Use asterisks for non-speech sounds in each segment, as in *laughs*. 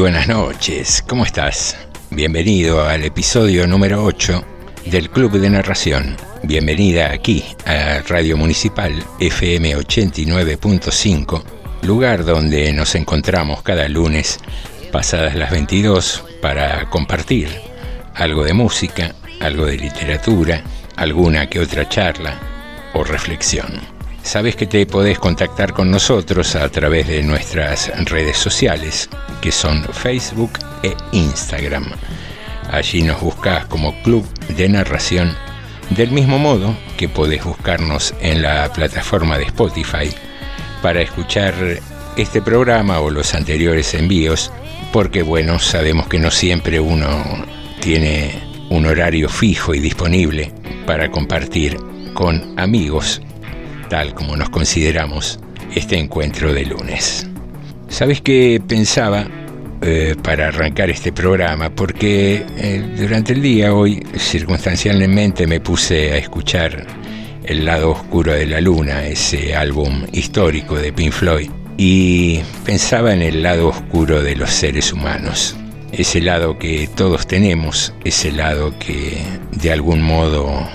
Buenas noches, ¿cómo estás? Bienvenido al episodio número 8 del Club de Narración. Bienvenida aquí a Radio Municipal FM 89.5, lugar donde nos encontramos cada lunes pasadas las 22 para compartir algo de música, algo de literatura, alguna que otra charla o reflexión. Sabes que te podés contactar con nosotros a través de nuestras redes sociales, que son Facebook e Instagram. Allí nos buscas como Club de Narración, del mismo modo que podés buscarnos en la plataforma de Spotify para escuchar este programa o los anteriores envíos, porque bueno, sabemos que no siempre uno tiene un horario fijo y disponible para compartir con amigos tal como nos consideramos este encuentro de lunes. ¿Sabes qué pensaba eh, para arrancar este programa? Porque eh, durante el día hoy circunstancialmente me puse a escuchar El lado oscuro de la luna, ese álbum histórico de Pink Floyd, y pensaba en el lado oscuro de los seres humanos. Ese lado que todos tenemos, ese lado que de algún modo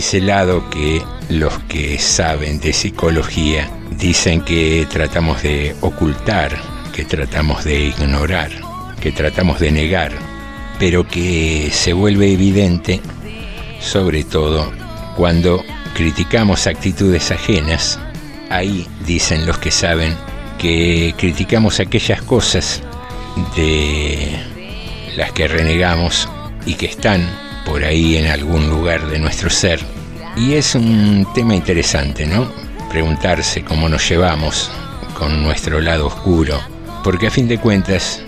ese lado que los que saben de psicología dicen que tratamos de ocultar, que tratamos de ignorar, que tratamos de negar, pero que se vuelve evidente sobre todo cuando criticamos actitudes ajenas. Ahí dicen los que saben que criticamos aquellas cosas de las que renegamos y que están por ahí en algún lugar de nuestro ser. Y es un tema interesante, ¿no? Preguntarse cómo nos llevamos con nuestro lado oscuro, porque a fin de cuentas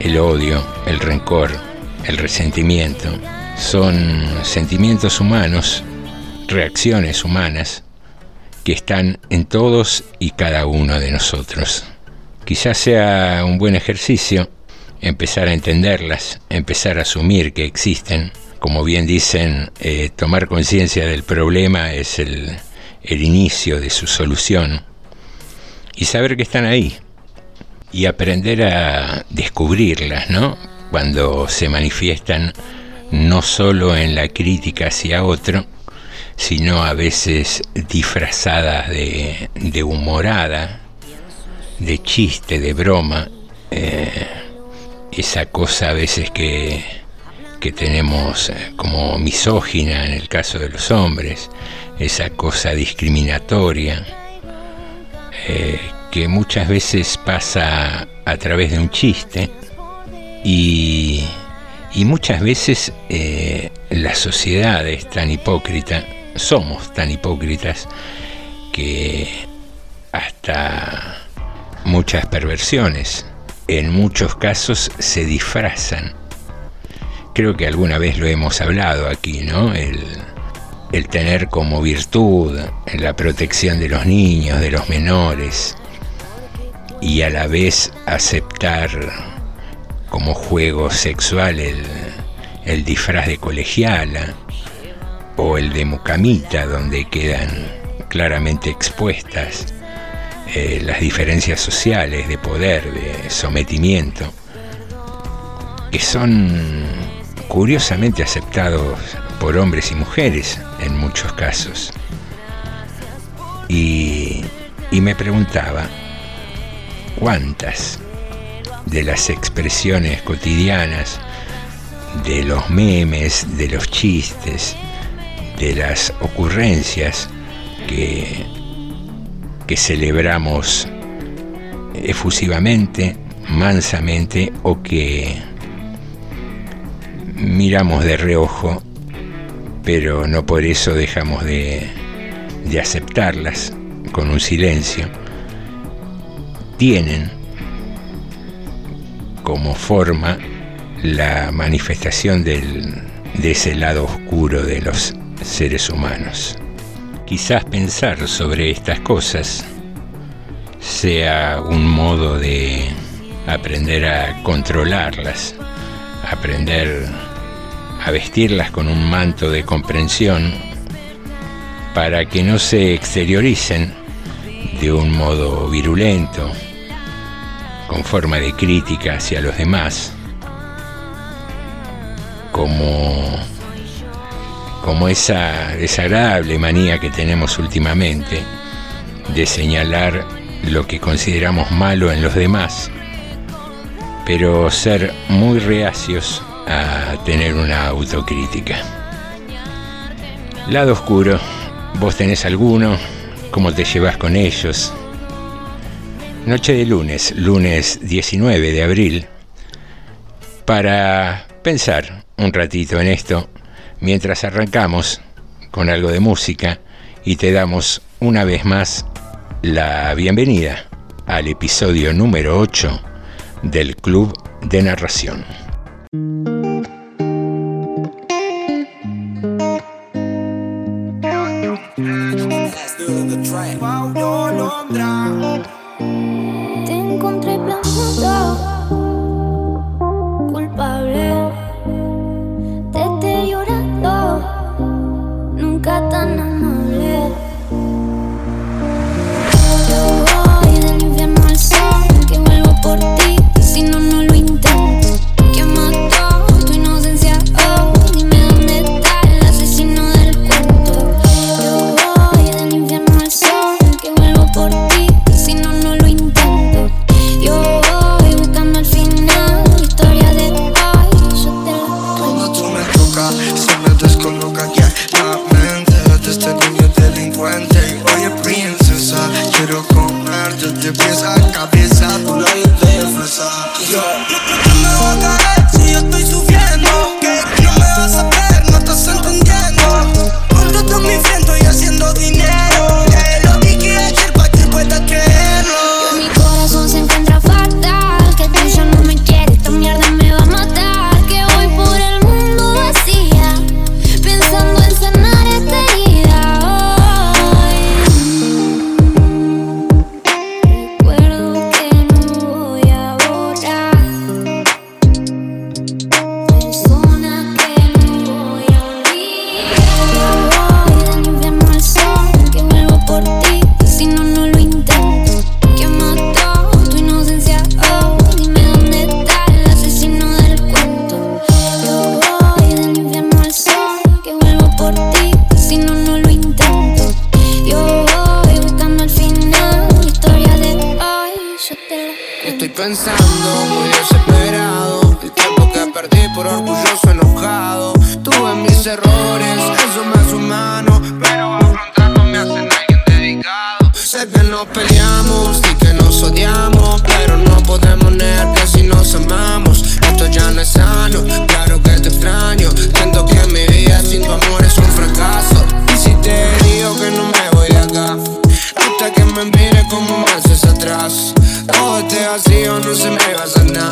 el odio, el rencor, el resentimiento son sentimientos humanos, reacciones humanas que están en todos y cada uno de nosotros. Quizás sea un buen ejercicio empezar a entenderlas, empezar a asumir que existen. Como bien dicen, eh, tomar conciencia del problema es el, el inicio de su solución. Y saber que están ahí. Y aprender a descubrirlas, ¿no? Cuando se manifiestan no solo en la crítica hacia otro, sino a veces disfrazadas de, humorada, de chiste, de broma. Eh, esa cosa a veces que, que tenemos eh, como misógina en el caso de los hombres, esa cosa discriminatoria, eh, que muchas veces pasa a través de un chiste y, y muchas veces eh, la sociedad es tan hipócrita, somos tan hipócritas que hasta muchas perversiones en muchos casos se disfrazan. Creo que alguna vez lo hemos hablado aquí, ¿no? El, tener como virtud la protección de los niños, de los menores, y a la vez aceptar como juego sexual el, el disfraz de colegiala o el de Mucamita, donde quedan claramente expuestas eh, las diferencias sociales de poder, de sometimiento, que son curiosamente aceptados por hombres y mujeres en muchos casos. Y, y me preguntaba, ¿cuántas de las expresiones cotidianas, de los memes, de los chistes, de las ocurrencias que, que celebramos efusivamente, mansamente o que miramos de reojo, pero no por eso dejamos de, de aceptarlas con un silencio, tienen como forma la manifestación del, de ese lado oscuro de los seres humanos. Quizás pensar sobre estas cosas sea un modo de aprender a controlarlas, aprender a vestirlas con un manto de comprensión para que no se exterioricen de un modo virulento, con forma de crítica hacia los demás, como, como esa desagradable manía que tenemos últimamente de señalar lo que consideramos malo en los demás, pero ser muy reacios a tener una autocrítica. Lado oscuro, ¿vos tenés alguno? ¿Cómo te llevas con ellos? Noche de lunes, lunes 19 de abril, para pensar un ratito en esto mientras arrancamos con algo de música y te damos una vez más la bienvenida al episodio número 8 del Club de Narración.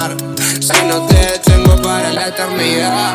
si no te tengo para la eternidad.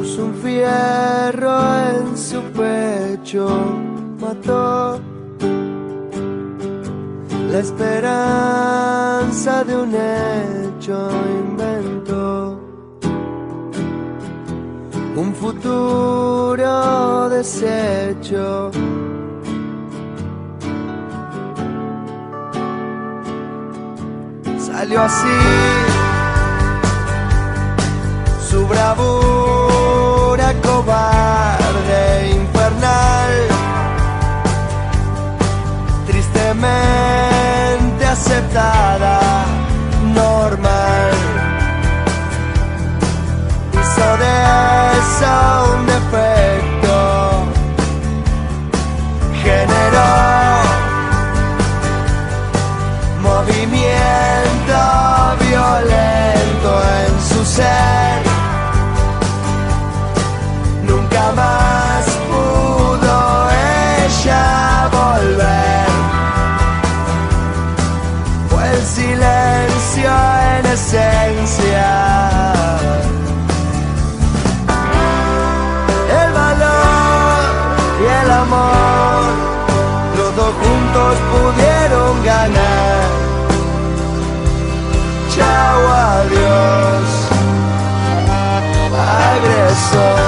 un fierro en su pecho, mató la esperanza de un hecho, inventó un futuro deshecho. Salió así su bravura cobarde infernal, tristemente aceptada, normal. Hizo de eso un defecto, esencia. El valor y el amor, los dos juntos pudieron ganar. Chao, adiós, agresor.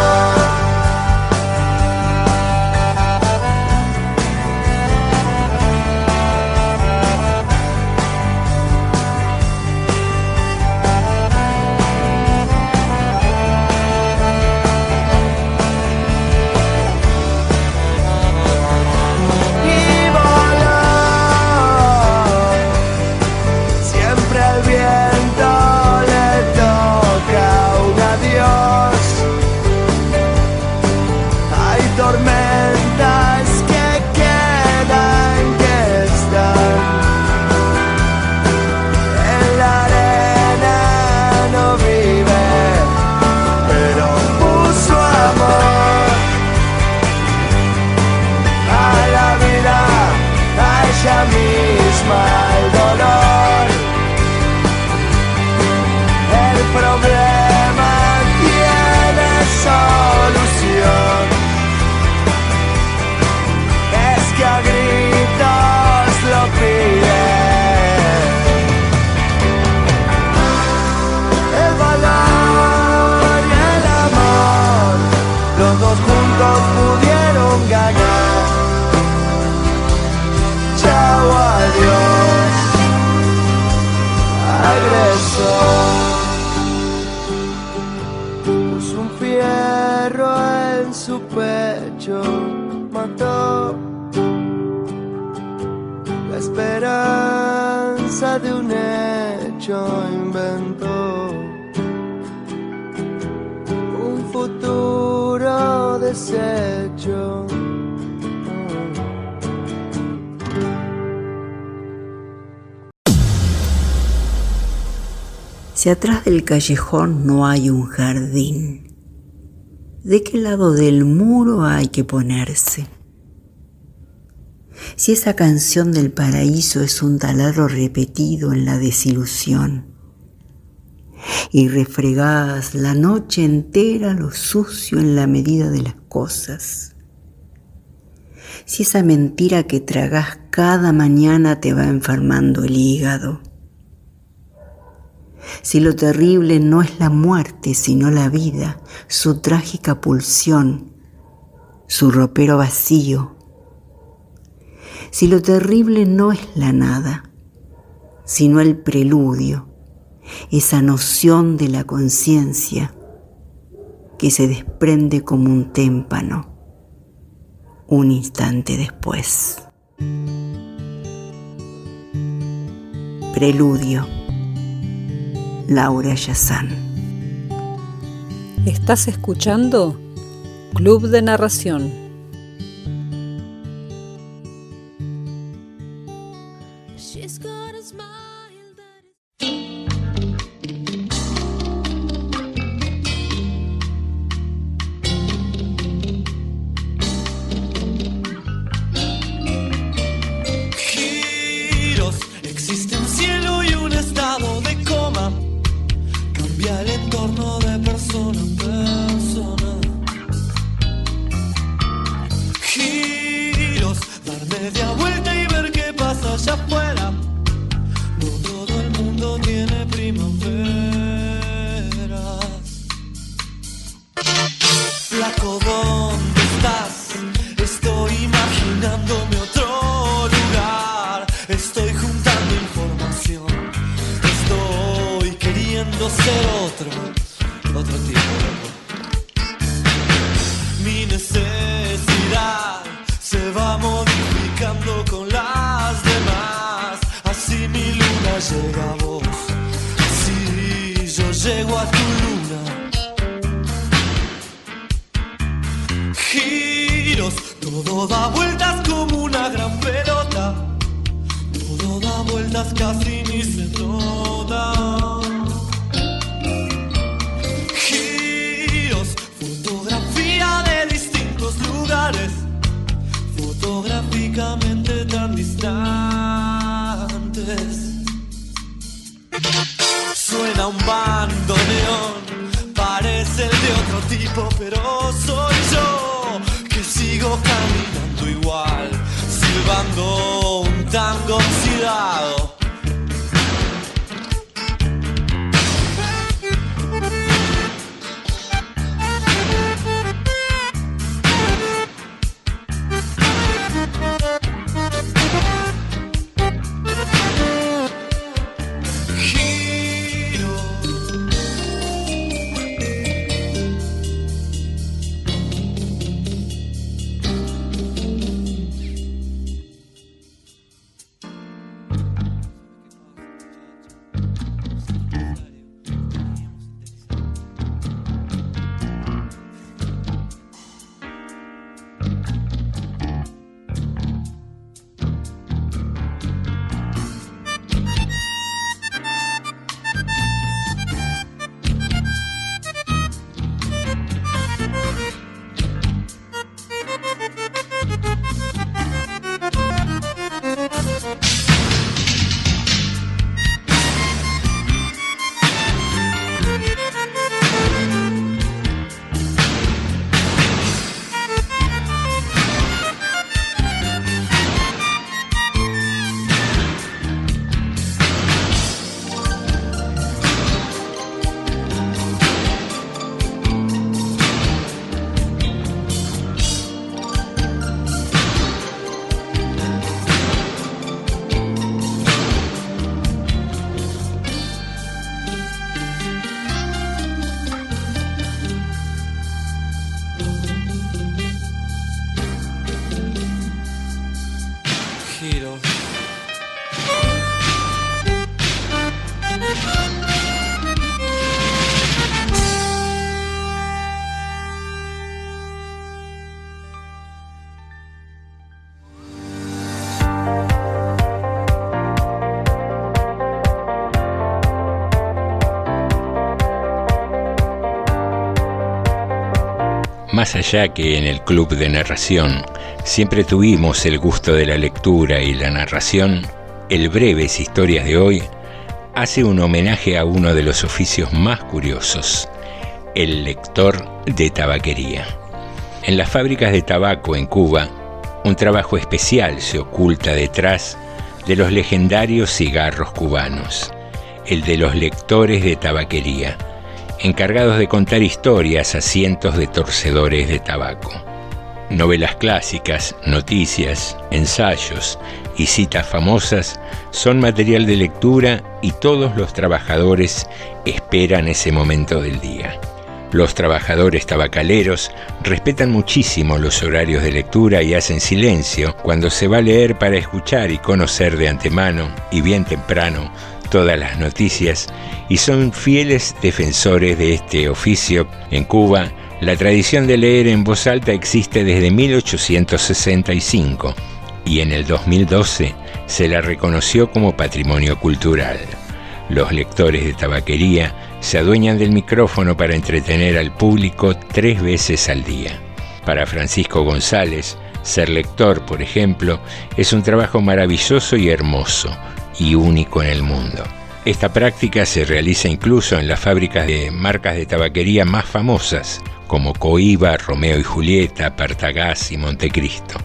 Si atrás del callejón no hay un jardín, ¿de qué lado del muro hay que ponerse? Si esa canción del paraíso es un taladro repetido en la desilusión, y refregás la noche entera lo sucio en la medida de las cosas. Si esa mentira que tragás cada mañana te va enfermando el hígado, si lo terrible no es la muerte, sino la vida, su trágica pulsión, su ropero vacío. Si lo terrible no es la nada, sino el preludio, esa noción de la conciencia que se desprende como un témpano un instante después. Preludio. Laura Yazán. Estás escuchando Club de Narración. Suena un bandoneón, parece el de otro tipo, pero soy yo que sigo caminando igual, silbando un tango oxidado. Más allá que en el club de narración. Siempre tuvimos el gusto de la lectura y la narración, el Breves Historias de hoy hace un homenaje a uno de los oficios más curiosos, el lector de tabaquería. En las fábricas de tabaco en Cuba, un trabajo especial se oculta detrás de los legendarios cigarros cubanos, el de los lectores de tabaquería encargados de contar historias a cientos de torcedores de tabaco. Novelas clásicas, noticias, ensayos y citas famosas son material de lectura y todos los trabajadores esperan ese momento del día. Los trabajadores tabacaleros respetan muchísimo los horarios de lectura y hacen silencio cuando se va a leer para escuchar y conocer de antemano y bien temprano todas las noticias y son fieles defensores de este oficio. En Cuba, la tradición de leer en voz alta existe desde 1865 y en el 2012 se la reconoció como patrimonio cultural. Los lectores de tabaquería se adueñan del micrófono para entretener al público tres veces al día. Para Francisco González, ser lector, por ejemplo, es un trabajo maravilloso y hermoso, y único en el mundo. Esta práctica se realiza incluso en las fábricas de marcas de tabaquería más famosas, como Coiba, Romeo y Julieta, Partagás y Montecristo.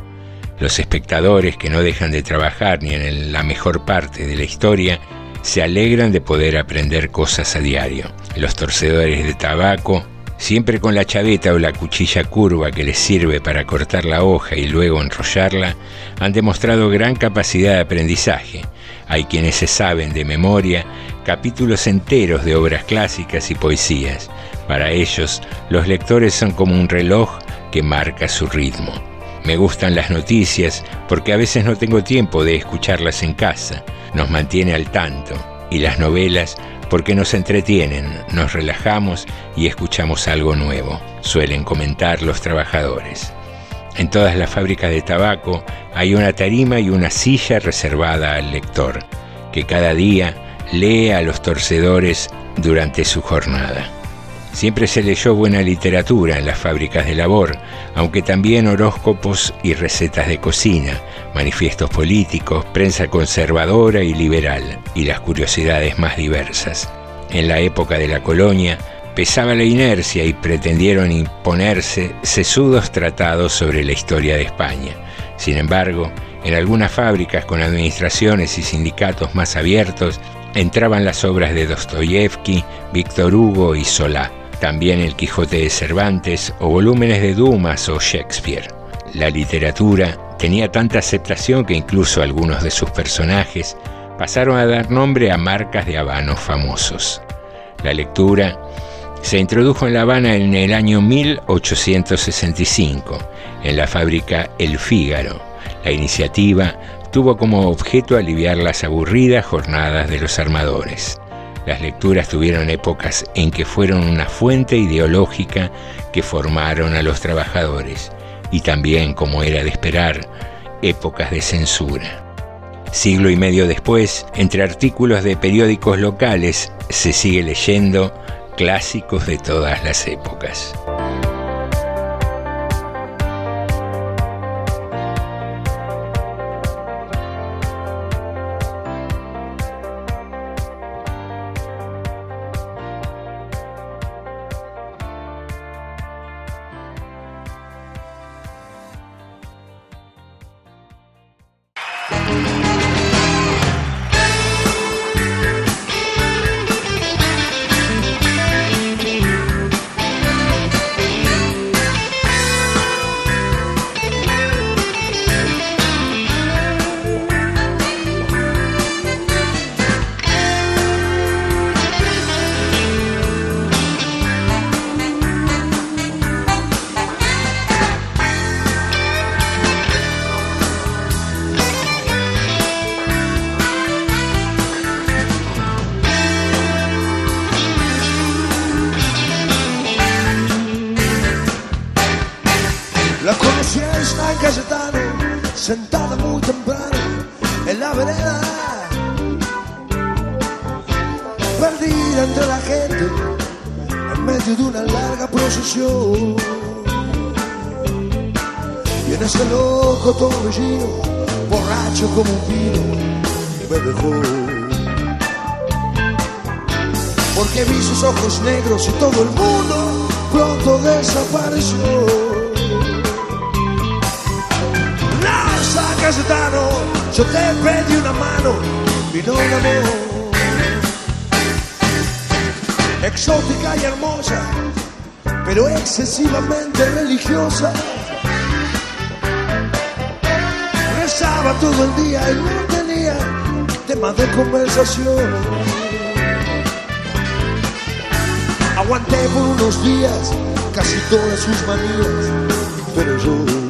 Los espectadores que no dejan de trabajar ni en la mejor parte de la historia se alegran de poder aprender cosas a diario. Los torcedores de tabaco, siempre con la chaveta o la cuchilla curva que les sirve para cortar la hoja y luego enrollarla, han demostrado gran capacidad de aprendizaje. Hay quienes se saben de memoria capítulos enteros de obras clásicas y poesías, para ellos, los lectores son como un reloj que marca su ritmo. Me gustan las noticias porque a veces no tengo tiempo de escucharlas en casa, nos mantiene al tanto, y las novelas porque nos entretienen, nos relajamos y escuchamos algo nuevo, suelen comentar los trabajadores. En todas las fábricas de tabaco hay una tarima y una silla reservada al lector, que cada día lee a los torcedores durante su jornada. Siempre se leyó buena literatura en las fábricas de labor, aunque también horóscopos y recetas de cocina, manifiestos políticos, prensa conservadora y liberal, y las curiosidades más diversas. En la época de la colonia, pesaba la inercia y pretendieron imponerse sesudos tratados sobre la historia de España. Sin embargo, en algunas fábricas con administraciones y sindicatos más abiertos, entraban las obras de Dostoyevsky, Víctor Hugo y Solá también el Quijote de Cervantes o volúmenes de Dumas o Shakespeare. La literatura tenía tanta aceptación que incluso algunos de sus personajes pasaron a dar nombre a marcas de habanos famosos. La lectura se introdujo en La Habana en el año 1865, en la fábrica El Fígaro. La iniciativa tuvo como objeto aliviar las aburridas jornadas de los armadores. Las lecturas tuvieron épocas en que fueron una fuente ideológica que formaron a los trabajadores y también, como era de esperar, épocas de censura. Siglo y medio después, entre artículos de periódicos locales, se sigue leyendo clásicos de todas las épocas. Cayetano, yo te pedí una mano y no la amor. Exótica y hermosa, pero excesivamente religiosa. pasaba todo el día y no tenía tema de conversación. Aguanté por unos días casi todas sus manías, pero yo,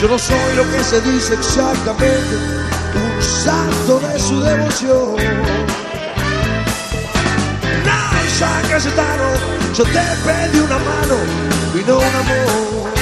yo no soy lo que se dice exactamente, un santo de su devoción. No, San Cayetano, yo te pedí una mano y no un amor.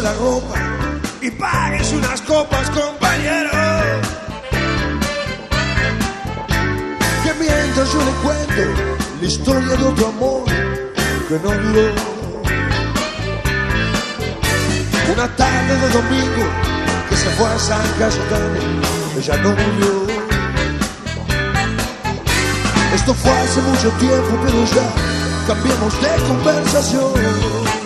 La ropa y páguese unas copas, compañero. Que mientras yo le cuento la historia de otro amor que no duró. Una tarde de domingo que se fue a San Cayetano, ella no volvió. Esto fue hace mucho tiempo, pero ya cambiamos de conversación.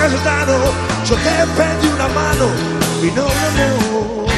San Cayetano, yo te pedí una mano y no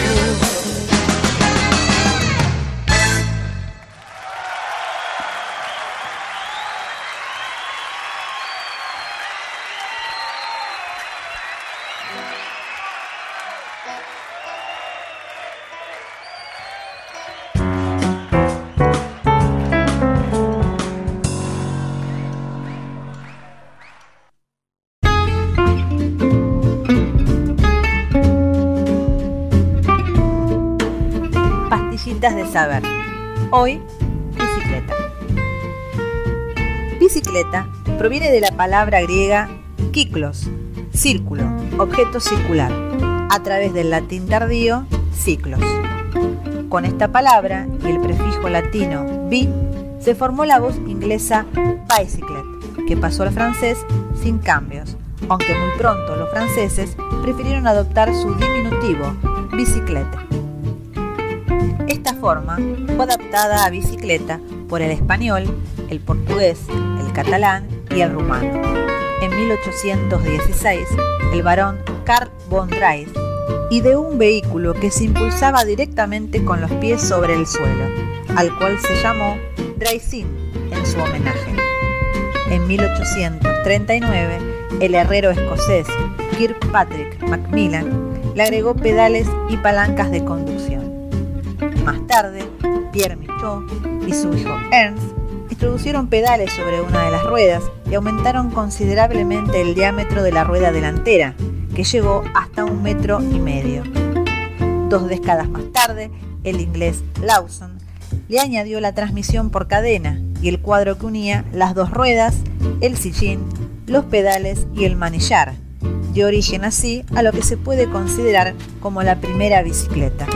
Hoy, bicicleta. Bicicleta proviene de la palabra griega kiklos, círculo, objeto circular, a través del latín tardío, ciclos. Con esta palabra y el prefijo latino bi, se formó la voz inglesa bicyclet, que pasó al francés sin cambios, aunque muy pronto los franceses prefirieron adoptar su diminutivo, bicicleta. Esta forma fue adaptada a bicicleta por el español, el portugués, el catalán y el rumano. En 1816, el barón Karl von Drais ideó un vehículo que se impulsaba directamente con los pies sobre el suelo, al cual se llamó Dreisin en su homenaje. En 1839, el herrero escocés Kirkpatrick Macmillan le agregó pedales y palancas de conducción. Más tarde, Pierre Michaud y su hijo Ernst introducieron pedales sobre una de las ruedas y aumentaron considerablemente el diámetro de la rueda delantera, que llegó hasta un metro y medio. Dos décadas más tarde, el inglés Lawson le añadió la transmisión por cadena y el cuadro que unía las dos ruedas, el sillín, los pedales y el manillar, de origen así a lo que se puede considerar como la primera bicicleta.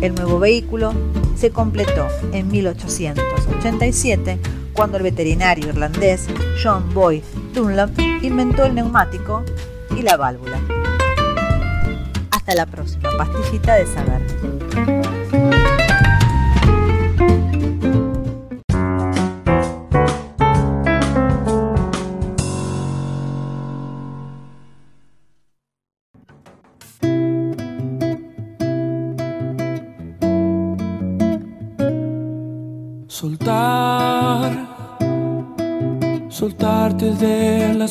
El nuevo vehículo se completó en 1887 cuando el veterinario irlandés John Boyd Dunlop inventó el neumático y la válvula. Hasta la próxima pastillita de saber.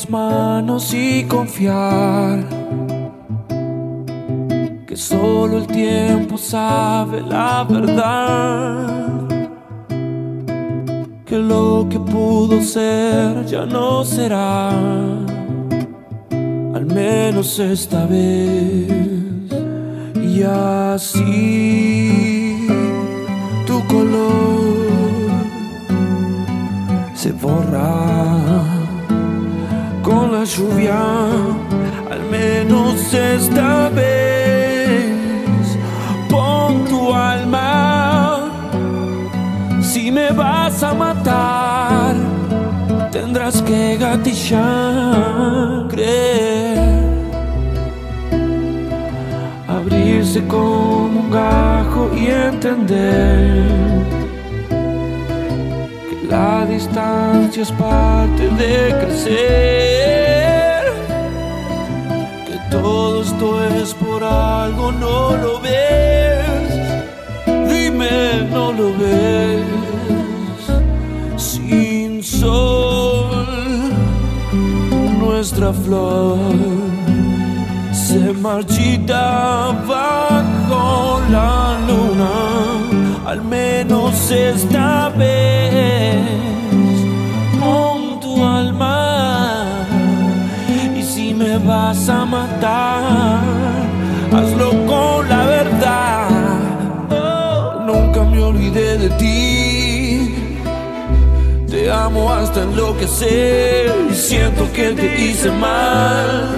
Las manos y confiar que solo el tiempo sabe la verdad. Que lo que pudo ser ya no será, al menos esta vez. Y así tu color se borra con la lluvia al menos esta vez, pon tu alma. Si me vas a matar, tendrás que gatillar, creer, abrirse como un gajo y entender la distancia es parte de crecer, que todo esto es por algo, no lo ves, dime, no lo ves, sin sol, nuestra flor se marchita bajo la luna, al menos esta vez, con tu alma. Y si me vas a matar, hazlo con la verdad. Nunca me olvidé de ti. Te amo hasta enloquecer y siento que te hice mal.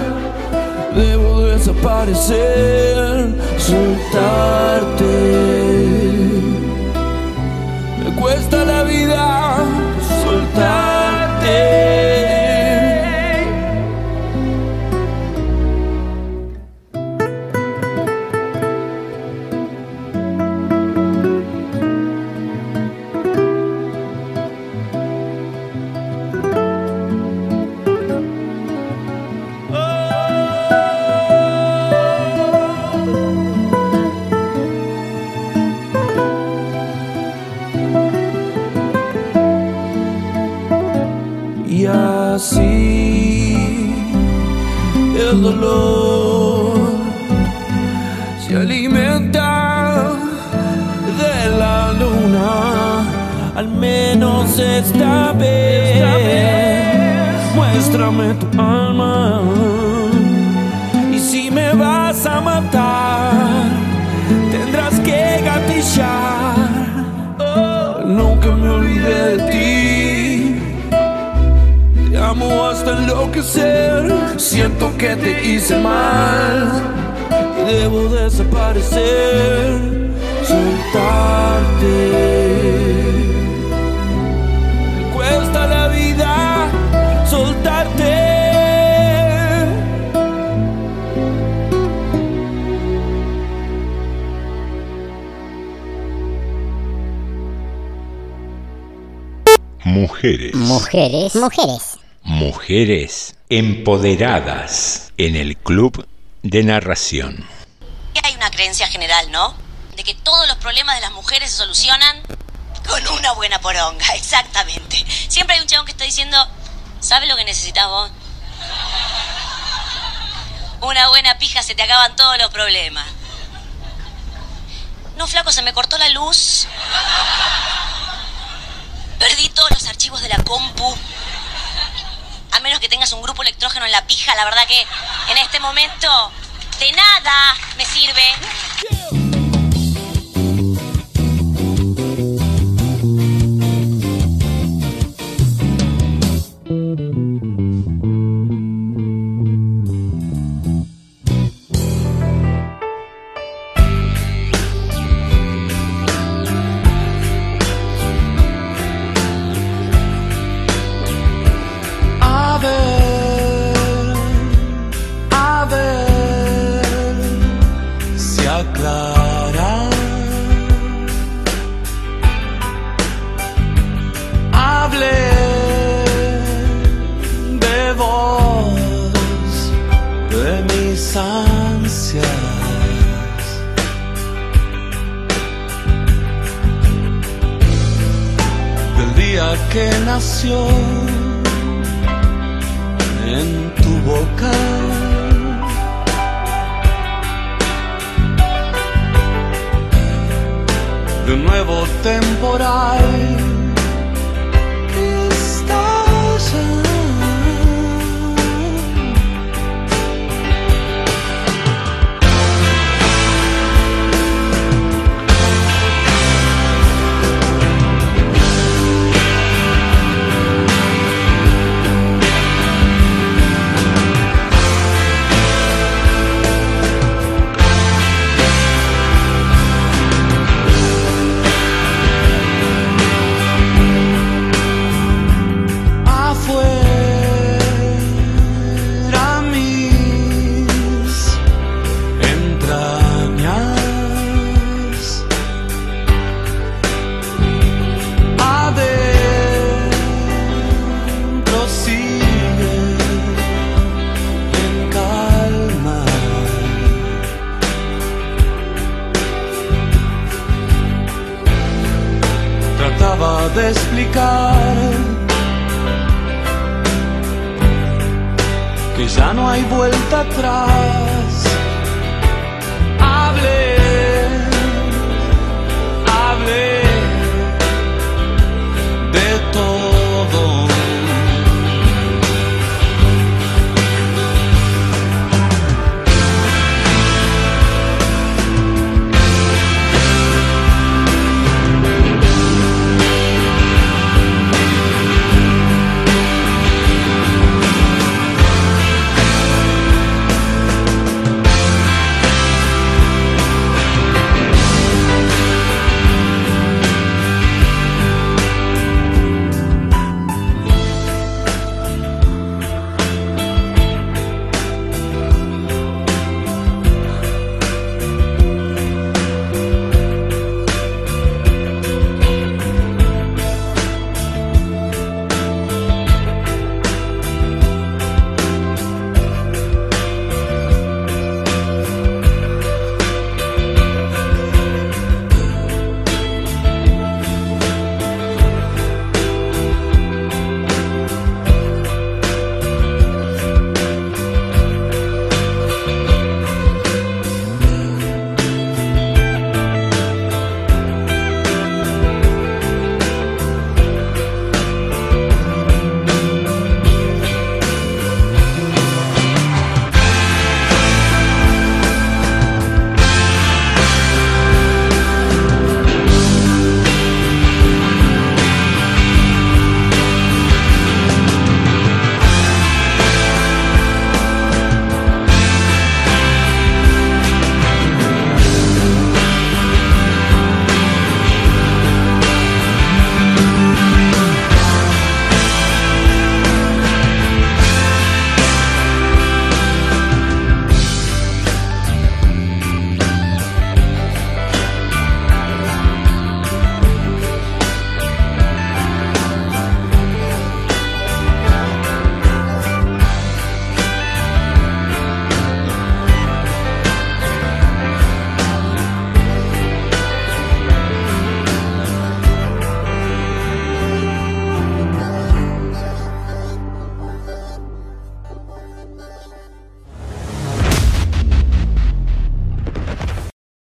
Debo desaparecer, soltarte. Cuesta la vida soltarte. Tu alma. Y si me vas a matar, tendrás que gatillar. Oh, nunca me olvidé de ti. Te amo hasta enloquecer. Siento que te hice mal. Y debo desaparecer. Soltarte. Me cuesta la vida Mujeres. Mujeres. Mujeres. Mujeres empoderadas en el club de narración. Hay una creencia general, ¿no? De que todos los problemas de las mujeres se solucionan con una buena poronga, *laughs* exactamente. Siempre hay un chabón que está diciendo, ¿sabes lo que necesitas vos? Una buena pija se te acaban todos los problemas. No, flaco, se me cortó la luz. Perdí todos los archivos de la compu. A menos que tengas un grupo electrógeno en la pija, la verdad que en este momento de nada me sirve. En tu boca. De nuevo temporal que ya no hay vuelta atrás.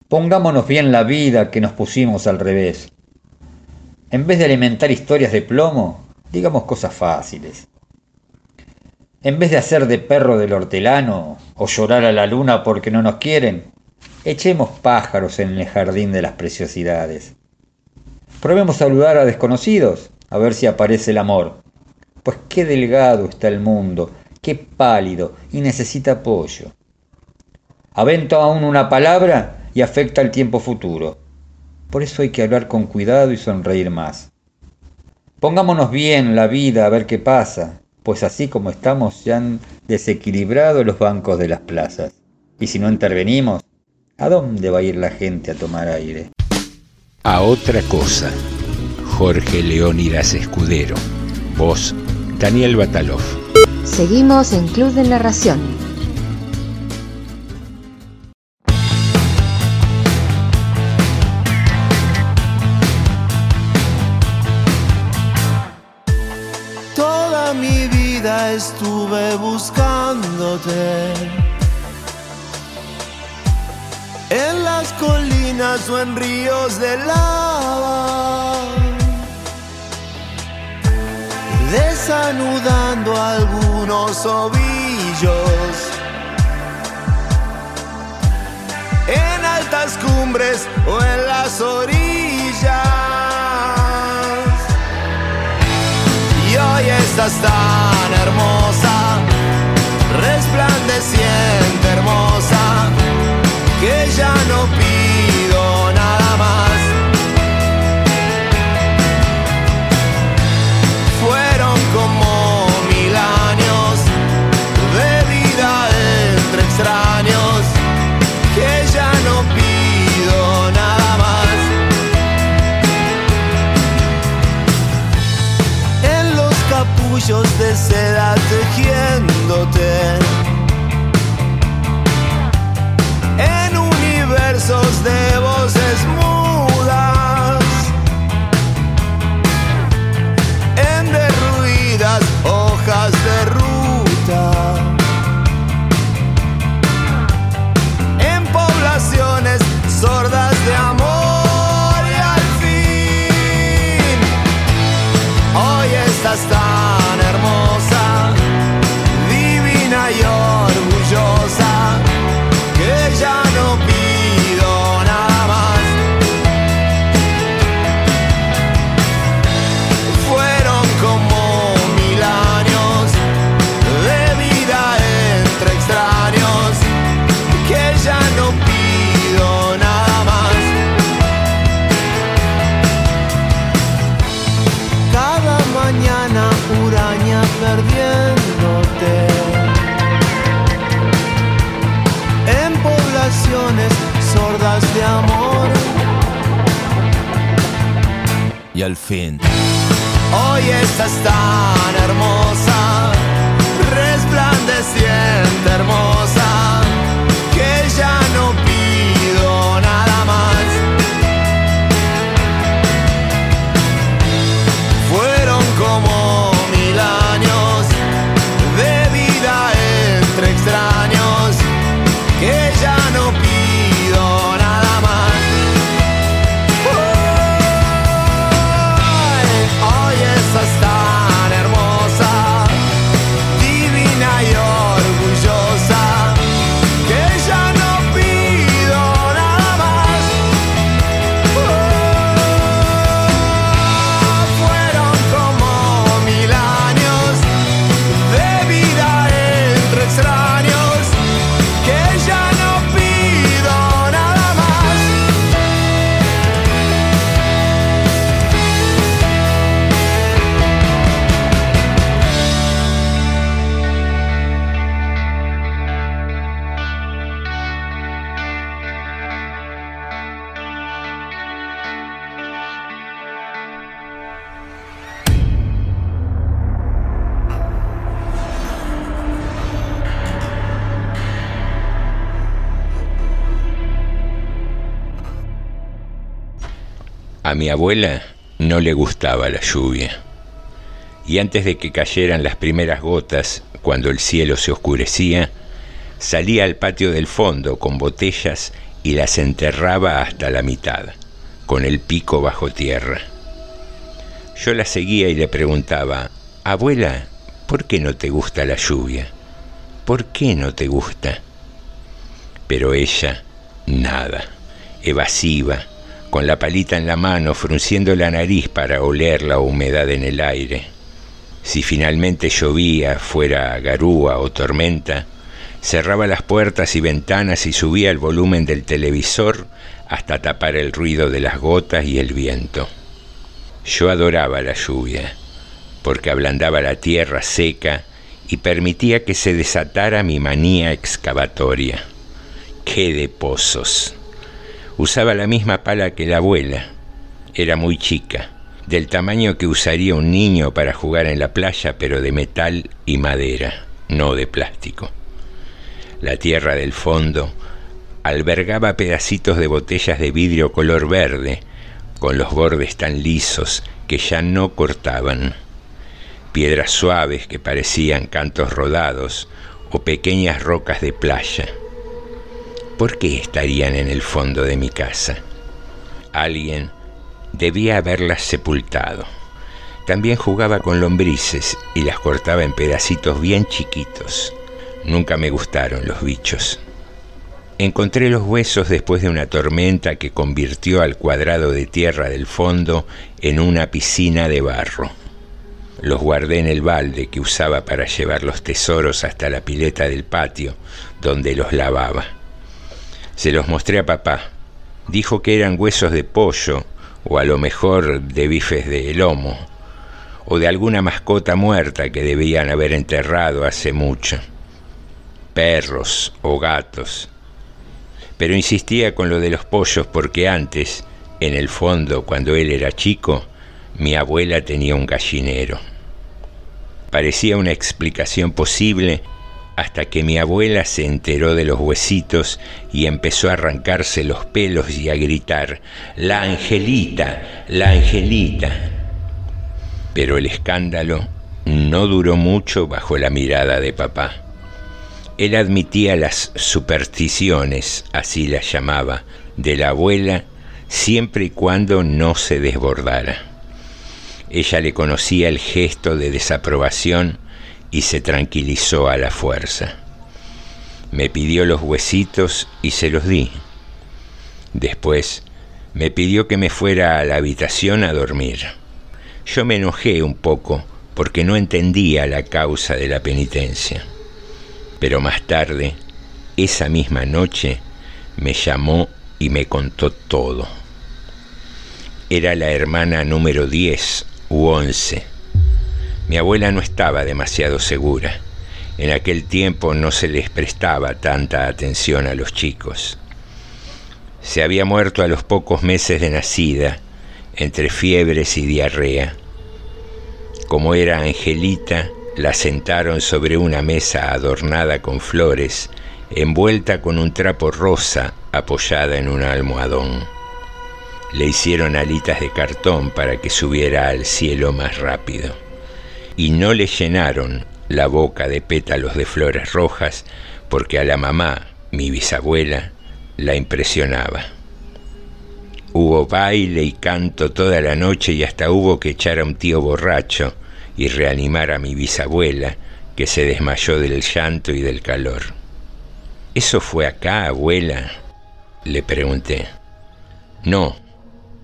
Pongámonos bien la vida que nos pusimos al revés. En vez de alimentar historias de plomo, digamos cosas fáciles. En vez de hacer de perro del hortelano o llorar a la luna porque no nos quieren, echemos pájaros en el jardín de las preciosidades. Probemos saludar a desconocidos, a ver si aparece el amor. Pues qué delgado está el mundo, qué pálido y necesita apoyo. Avento aún una palabra y afecta el tiempo futuro. Por eso hay que hablar con cuidado y sonreír más. Pongámonos bien la vida a ver qué pasa, pues así como estamos ya han desequilibrado los bancos de las plazas. Y si no intervenimos, ¿a dónde va a ir la gente a tomar aire? A otra cosa. Jorge Leónidas Escudero. Voz, Daniel Batalov. Seguimos en Club de Narración. En las colinas o en ríos de lava. Desanudando algunos ovillos. En altas cumbres o en las orillas. Y hoy estás tan hermosa, resplandeciente hermosa, que ya mi abuela no le gustaba la lluvia. Y antes de que cayeran las primeras gotas, cuando el cielo se oscurecía, salía al patio del fondo con botellas y las enterraba hasta la mitad, con el pico bajo tierra. Yo la seguía y le preguntaba, Abuela, ¿por qué no te gusta la lluvia? ¿Por qué no te gusta? Pero ella, nada, evasiva, con la palita en la mano, frunciendo la nariz para oler la humedad en el aire. Si finalmente llovía, fuera garúa o tormenta, cerraba las puertas y ventanas y subía el volumen del televisor hasta tapar el ruido de las gotas y el viento. Yo adoraba la lluvia, porque ablandaba la tierra seca y permitía que se desatara mi manía excavatoria. ¡Qué de pozos! Usaba la misma pala que la abuela. Era muy chica, del tamaño que usaría un niño para jugar en la playa, pero de metal y madera, no de plástico. La tierra del fondo albergaba pedacitos de botellas de vidrio color verde, con los bordes tan lisos que ya no cortaban. Piedras suaves que parecían cantos rodados o pequeñas rocas de playa. ¿Por qué estarían en el fondo de mi casa? Alguien debía haberlas sepultado. También jugaba con lombrices y las cortaba en pedacitos bien chiquitos. Nunca me gustaron los bichos. Encontré los huesos después de una tormenta que convirtió al cuadrado de tierra del fondo en una piscina de barro. Los guardé en el balde que usaba para llevar los tesoros hasta la pileta del patio, donde los lavaba. Se los mostré a papá. Dijo que eran huesos de pollo, o a lo mejor de bifes de lomo, o de alguna mascota muerta que debían haber enterrado hace mucho. Perros o gatos. Pero insistía con lo de los pollos porque antes, en el fondo, cuando él era chico, mi abuela tenía un gallinero. Parecía una explicación posible hasta que mi abuela se enteró de los huesitos y empezó a arrancarse los pelos y a gritar, La Angelita, la Angelita. Pero el escándalo no duró mucho bajo la mirada de papá. Él admitía las supersticiones, así las llamaba, de la abuela siempre y cuando no se desbordara. Ella le conocía el gesto de desaprobación y se tranquilizó a la fuerza. Me pidió los huesitos y se los di. Después me pidió que me fuera a la habitación a dormir. Yo me enojé un poco porque no entendía la causa de la penitencia. Pero más tarde, esa misma noche, me llamó y me contó todo. Era la hermana número 10 u 11. Mi abuela no estaba demasiado segura. En aquel tiempo no se les prestaba tanta atención a los chicos. Se había muerto a los pocos meses de nacida, entre fiebres y diarrea. Como era Angelita, la sentaron sobre una mesa adornada con flores, envuelta con un trapo rosa apoyada en un almohadón. Le hicieron alitas de cartón para que subiera al cielo más rápido. Y no le llenaron la boca de pétalos de flores rojas porque a la mamá, mi bisabuela, la impresionaba. Hubo baile y canto toda la noche y hasta hubo que echar a un tío borracho y reanimar a mi bisabuela, que se desmayó del llanto y del calor. ¿Eso fue acá, abuela? Le pregunté. No,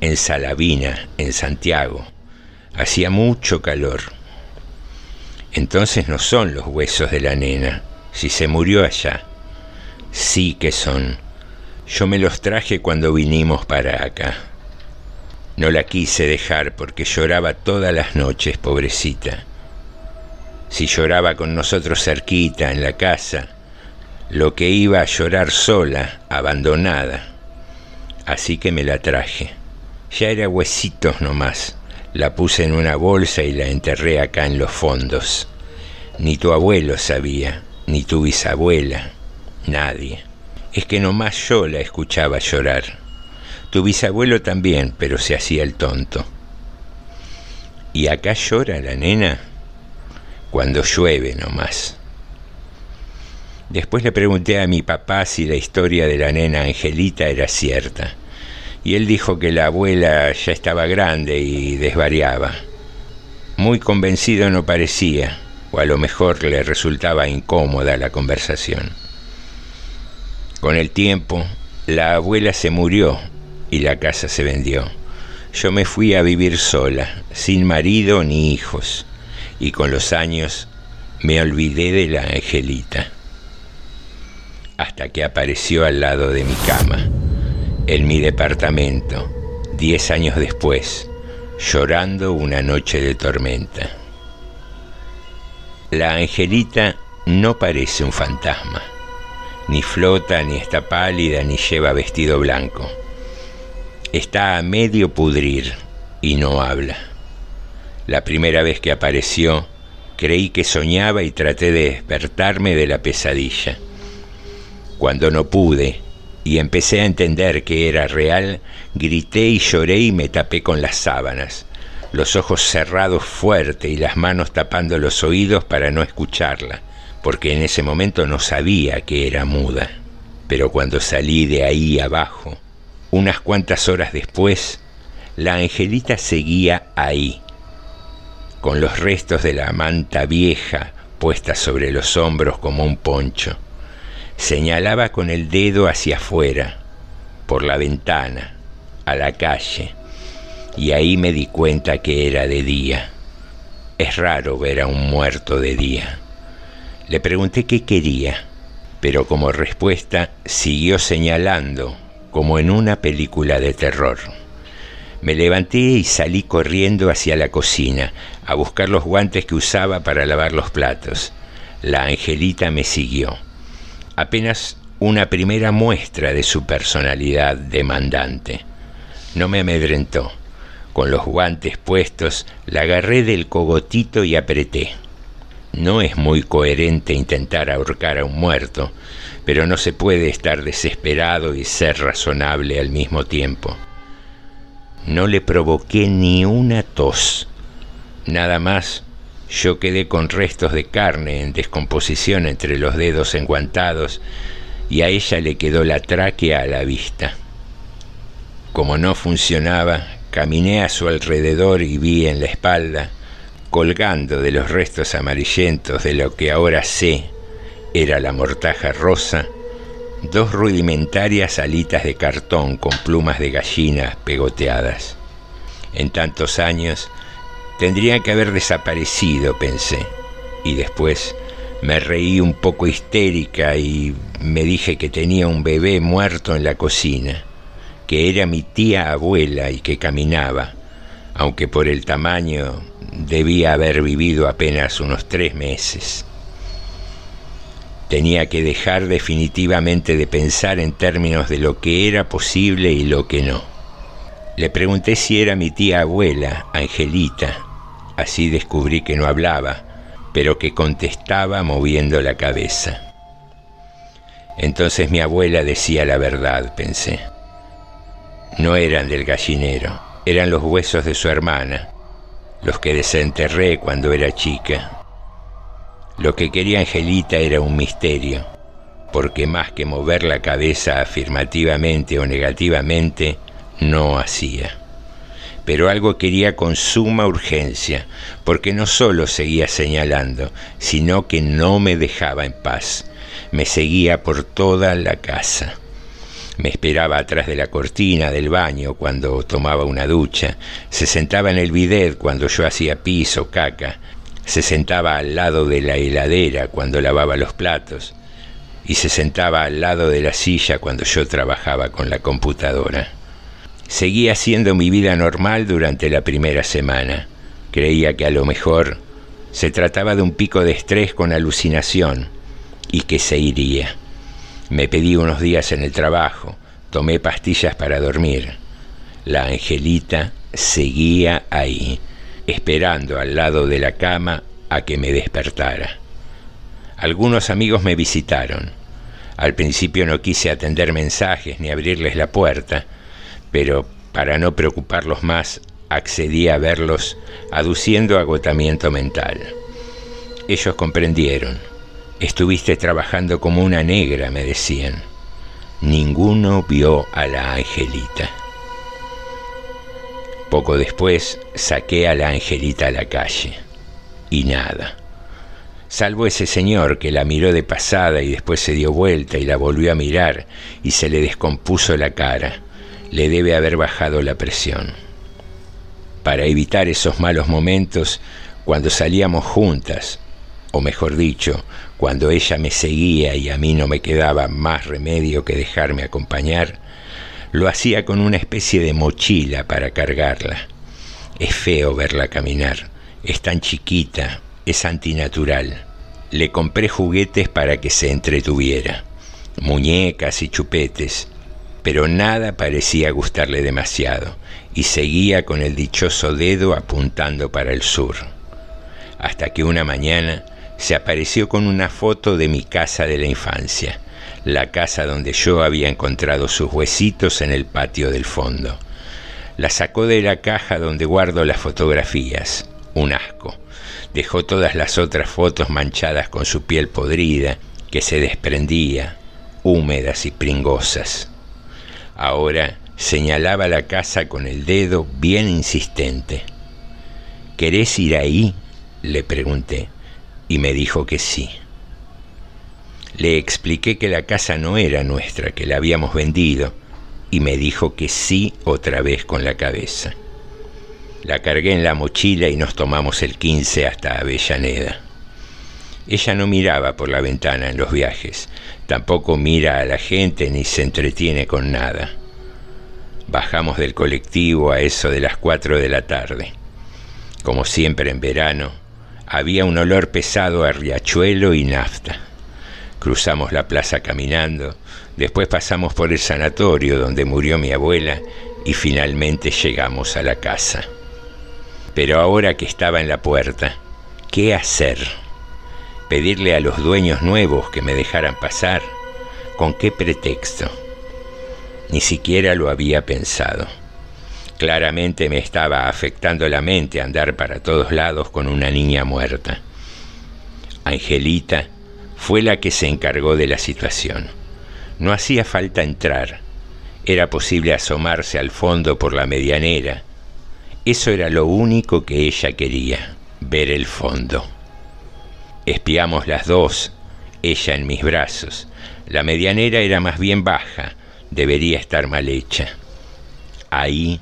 en Salavina, en Santiago. Hacía mucho calor. Entonces no son los huesos de la nena, si se murió allá. Sí que son. Yo me los traje cuando vinimos para acá. No la quise dejar porque lloraba todas las noches, pobrecita. Si lloraba con nosotros cerquita, en la casa, lo que iba a llorar sola, abandonada. Así que me la traje. Ya era huesitos nomás. La puse en una bolsa y la enterré acá en los fondos. Ni tu abuelo sabía, ni tu bisabuela, nadie. Es que nomás yo la escuchaba llorar. Tu bisabuelo también, pero se hacía el tonto. ¿Y acá llora la nena? Cuando llueve nomás. Después le pregunté a mi papá si la historia de la nena Angelita era cierta. Y él dijo que la abuela ya estaba grande y desvariaba. Muy convencido no parecía, o a lo mejor le resultaba incómoda la conversación. Con el tiempo, la abuela se murió y la casa se vendió. Yo me fui a vivir sola, sin marido ni hijos, y con los años me olvidé de la Angelita, hasta que apareció al lado de mi cama, en mi departamento, diez años después, llorando una noche de tormenta. La Angelita no parece un fantasma, ni flota, ni está pálida, ni lleva vestido blanco está a medio pudrir y no habla. La primera vez que apareció, creí que soñaba y traté de despertarme de la pesadilla. Cuando no pude y empecé a entender que era real, grité y lloré y me tapé con las sábanas, los ojos cerrados fuerte y las manos tapando los oídos para no escucharla, porque en ese momento no sabía que era muda. Pero cuando salí de ahí abajo, unas cuantas horas después, la angelita seguía ahí, con los restos de la manta vieja puesta sobre los hombros como un poncho. Señalaba con el dedo hacia afuera, por la ventana, a la calle, y ahí me di cuenta que era de día. Es raro ver a un muerto de día. Le pregunté qué quería, pero como respuesta siguió señalando como en una película de terror. Me levanté y salí corriendo hacia la cocina a buscar los guantes que usaba para lavar los platos. La angelita me siguió. Apenas una primera muestra de su personalidad demandante. No me amedrentó. Con los guantes puestos, la agarré del cogotito y apreté. No es muy coherente intentar ahorcar a un muerto, pero no se puede estar desesperado y ser razonable al mismo tiempo. No le provoqué ni una tos. Nada más, yo quedé con restos de carne en descomposición entre los dedos enguantados y a ella le quedó la tráquea a la vista. Como no funcionaba, caminé a su alrededor y vi en la espalda, colgando de los restos amarillentos de lo que ahora sé era la mortaja rosa, dos rudimentarias alitas de cartón con plumas de gallina pegoteadas. En tantos años tendrían que haber desaparecido, pensé, y después me reí un poco histérica y me dije que tenía un bebé muerto en la cocina, que era mi tía abuela y que caminaba, aunque por el tamaño debía haber vivido apenas unos tres meses. Tenía que dejar definitivamente de pensar en términos de lo que era posible y lo que no. Le pregunté si era mi tía abuela, Angelita. Así descubrí que no hablaba, pero que contestaba moviendo la cabeza. Entonces mi abuela decía la verdad, pensé. No eran del gallinero, eran los huesos de su hermana, los que desenterré cuando era chica. Lo que quería Angelita era un misterio, porque más que mover la cabeza afirmativamente o negativamente, no hacía. Pero algo quería con suma urgencia, porque no solo seguía señalando, sino que no me dejaba en paz. Me seguía por toda la casa. Me esperaba atrás de la cortina del baño cuando tomaba una ducha, se sentaba en el bidet cuando yo hacía pis o caca, se sentaba al lado de la heladera cuando lavaba los platos y se sentaba al lado de la silla cuando yo trabajaba con la computadora. Seguía haciendo mi vida normal durante la primera semana. Creía que a lo mejor se trataba de un pico de estrés con alucinación y que se iría. Me pedí unos días en el trabajo, tomé pastillas para dormir. La angelita seguía ahí, esperando al lado de la cama a que me despertara. Algunos amigos me visitaron. Al principio no quise atender mensajes ni abrirles la puerta, pero para no preocuparlos más accedí a verlos aduciendo agotamiento mental. Ellos comprendieron. Estuviste trabajando como una negra, me decían. Ninguno vio a la angelita. Poco después saqué a la angelita a la calle. Y nada. Salvo ese señor que la miró de pasada y después se dio vuelta y la volvió a mirar y se le descompuso la cara. Le debe haber bajado la presión. Para evitar esos malos momentos, cuando salíamos juntas, o mejor dicho, cuando ella me seguía y a mí no me quedaba más remedio que dejarme acompañar, lo hacía con una especie de mochila para cargarla. Es feo verla caminar, es tan chiquita, es antinatural. Le compré juguetes para que se entretuviera, muñecas y chupetes, pero nada parecía gustarle demasiado, y seguía con el dichoso dedo apuntando para el sur. Hasta que una mañana se apareció con una foto de mi casa de la infancia la casa donde yo había encontrado sus huesitos en el patio del fondo. La sacó de la caja donde guardo las fotografías, un asco. Dejó todas las otras fotos manchadas con su piel podrida, que se desprendía, húmedas y pringosas. Ahora señalaba la casa con el dedo bien insistente. ¿Querés ir ahí? le pregunté, y me dijo que sí. Le expliqué que la casa no era nuestra, que la habíamos vendido, y me dijo que sí otra vez con la cabeza. La cargué en la mochila y nos tomamos el 15 hasta Avellaneda. Ella no miraba por la ventana en los viajes, tampoco mira a la gente ni se entretiene con nada. Bajamos del colectivo a eso de las 4 de la tarde. Como siempre en verano, había un olor pesado a riachuelo y nafta. Cruzamos la plaza caminando, después pasamos por el sanatorio donde murió mi abuela y finalmente llegamos a la casa. Pero ahora que estaba en la puerta, ¿qué hacer? ¿Pedirle a los dueños nuevos que me dejaran pasar? ¿Con qué pretexto? Ni siquiera lo había pensado. Claramente me estaba afectando la mente andar para todos lados con una niña muerta. Angelita fue la que se encargó de la situación. No hacía falta entrar, era posible asomarse al fondo por la medianera. Eso era lo único que ella quería, ver el fondo. Espiamos las dos, ella en mis brazos. La medianera era más bien baja, debería estar mal hecha. Ahí,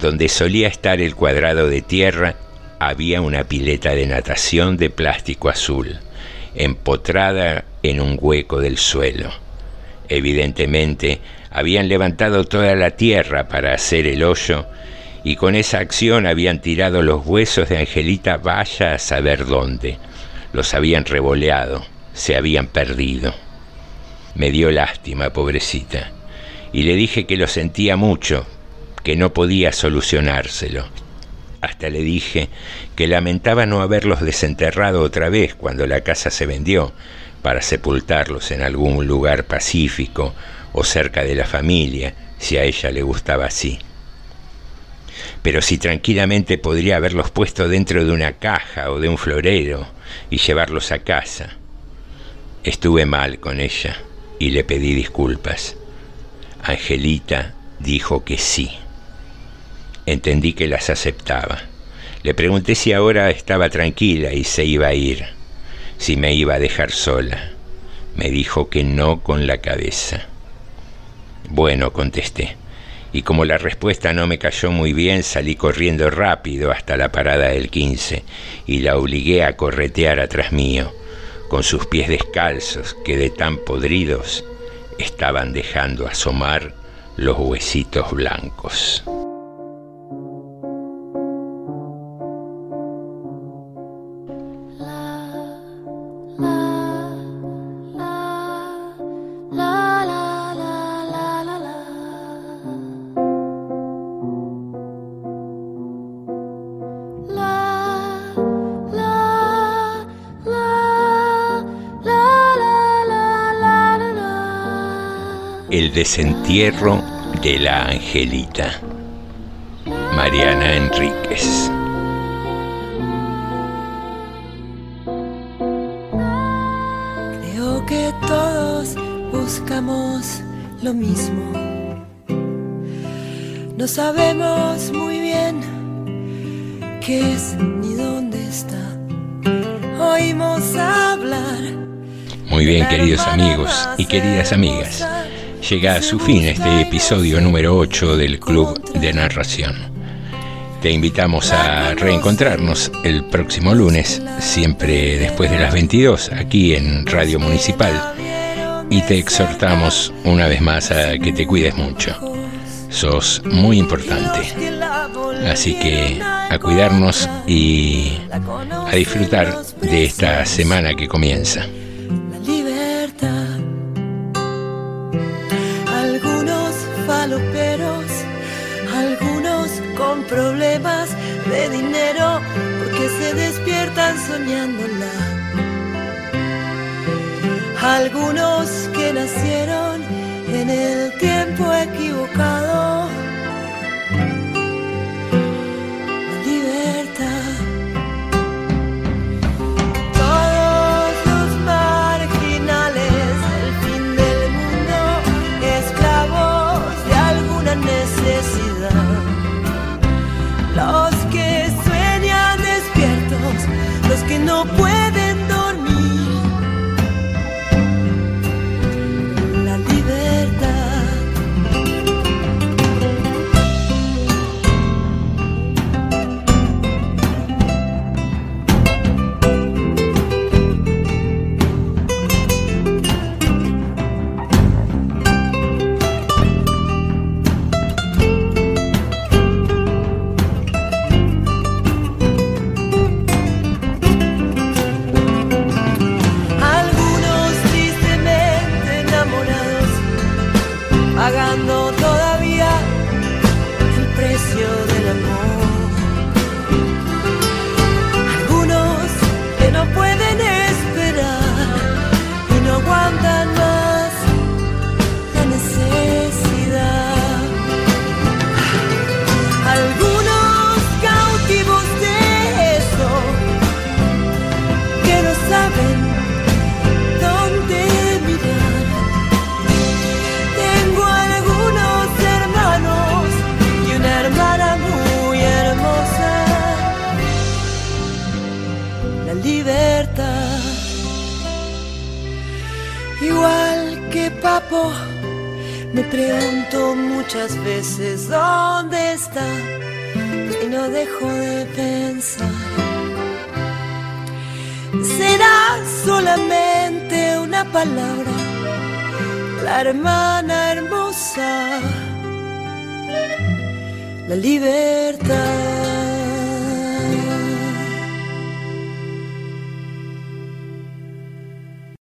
donde solía estar el cuadrado de tierra, había una pileta de natación de plástico azul empotrada en un hueco del suelo. Evidentemente, habían levantado toda la tierra para hacer el hoyo y con esa acción habían tirado los huesos de Angelita vaya a saber dónde. Los habían revoleado, se habían perdido. Me dio lástima, pobrecita, y le dije que lo sentía mucho, que no podía solucionárselo. Hasta le dije que lamentaba no haberlos desenterrado otra vez cuando la casa se vendió, para sepultarlos en algún lugar pacífico o cerca de la familia, si a ella le gustaba así. Pero si tranquilamente podría haberlos puesto dentro de una caja o de un florero y llevarlos a casa. Estuve mal con ella y le pedí disculpas. Angelita dijo que sí. Entendí que las aceptaba. Le pregunté si ahora estaba tranquila y se iba a ir, si me iba a dejar sola. Me dijo que no con la cabeza. Bueno, contesté. Y como la respuesta no me cayó muy bien, salí corriendo rápido hasta la parada del 15 y la obligué a corretear atrás mío, con sus pies descalzos que de tan podridos estaban dejando asomar los huesitos blancos. Desentierro de la Angelita. Mariana Enríquez. Creo que todos buscamos lo mismo. No sabemos muy bien qué es ni dónde está. Oímos hablar. Muy bien, queridos amigos y queridas amigas. Llega a su fin este episodio número 8 del Club de Narración. Te invitamos a reencontrarnos el próximo lunes, siempre después de las 22, aquí en Radio Municipal, y te exhortamos una vez más a que te cuides mucho. Sos muy importante. Así que a cuidarnos y a disfrutar de esta semana que comienza. Soñándola. Algunos que nacieron en el tiempo equivocado.